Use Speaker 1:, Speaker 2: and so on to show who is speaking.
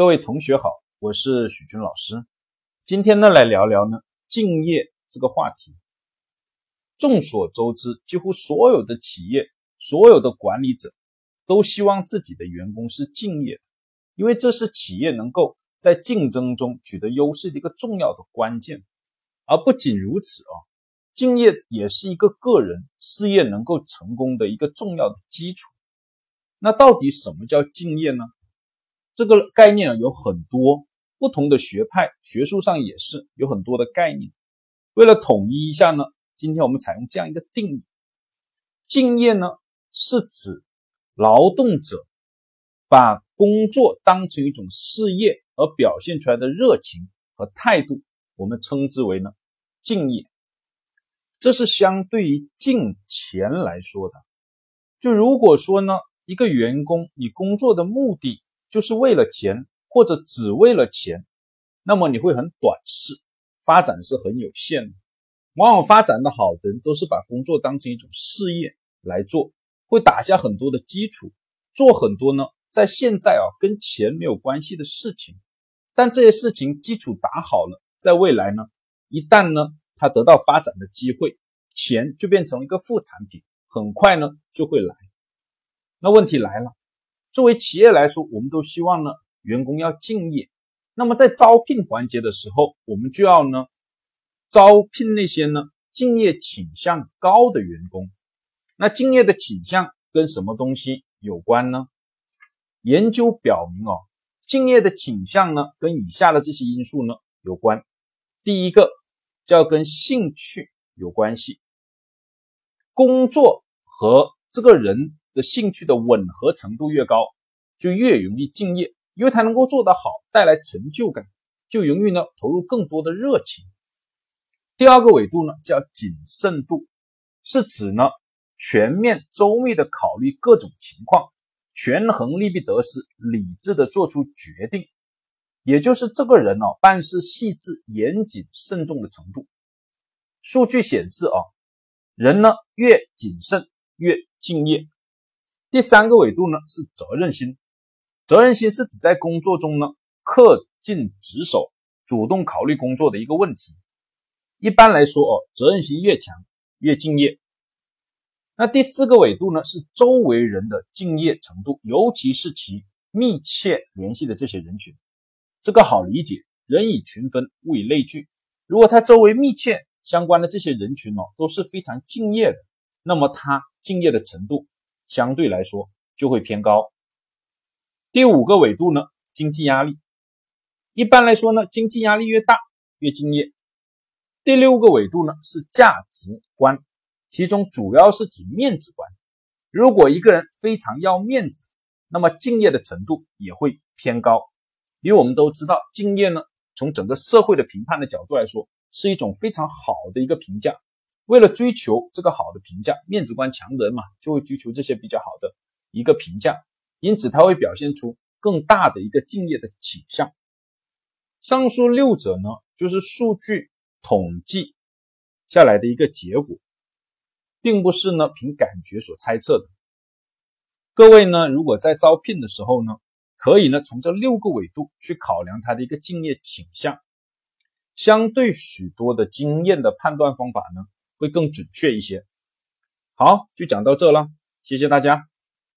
Speaker 1: 各位同学好，我是许军老师。今天呢，来聊聊呢敬业这个话题。众所周知，几乎所有的企业、所有的管理者都希望自己的员工是敬业的，因为这是企业能够在竞争中取得优势的一个重要的关键。而不仅如此啊，敬业也是一个个人事业能够成功的一个重要的基础。那到底什么叫敬业呢？这个概念有很多不同的学派，学术上也是有很多的概念。为了统一一下呢，今天我们采用这样一个定义：敬业呢是指劳动者把工作当成一种事业而表现出来的热情和态度，我们称之为呢敬业。这是相对于敬钱来说的。就如果说呢，一个员工你工作的目的，就是为了钱，或者只为了钱，那么你会很短视，发展是很有限的。往往发展的好的人都是把工作当成一种事业来做，会打下很多的基础，做很多呢，在现在啊跟钱没有关系的事情。但这些事情基础打好了，在未来呢，一旦呢他得到发展的机会，钱就变成一个副产品，很快呢就会来。那问题来了。作为企业来说，我们都希望呢，员工要敬业。那么在招聘环节的时候，我们就要呢，招聘那些呢敬业倾向高的员工。那敬业的倾向跟什么东西有关呢？研究表明哦，敬业的倾向呢，跟以下的这些因素呢有关。第一个叫跟兴趣有关系，工作和这个人。兴趣的吻合程度越高，就越容易敬业，因为他能够做得好，带来成就感，就容易呢投入更多的热情。第二个维度呢叫谨慎度，是指呢全面周密的考虑各种情况，权衡利弊得失，理智的做出决定，也就是这个人呢办事细致、严谨、慎重的程度。数据显示啊，人呢越谨慎越敬业。第三个维度呢是责任心，责任心是指在工作中呢恪尽职守，主动考虑工作的一个问题。一般来说哦，责任心越强越敬业。那第四个维度呢是周围人的敬业程度，尤其是其密切联系的这些人群。这个好理解，人以群分，物以类聚。如果他周围密切相关的这些人群哦都是非常敬业的，那么他敬业的程度。相对来说就会偏高。第五个维度呢，经济压力。一般来说呢，经济压力越大越敬业。第六个维度呢是价值观，其中主要是指面子观。如果一个人非常要面子，那么敬业的程度也会偏高。因为我们都知道，敬业呢，从整个社会的评判的角度来说，是一种非常好的一个评价。为了追求这个好的评价，面子观强的人嘛，就会追求这些比较好的一个评价，因此他会表现出更大的一个敬业的倾向。上述六者呢，就是数据统计下来的一个结果，并不是呢凭感觉所猜测的。各位呢，如果在招聘的时候呢，可以呢从这六个维度去考量他的一个敬业倾向，相对许多的经验的判断方法呢。会更准确一些。好，就讲到这了，谢谢大家。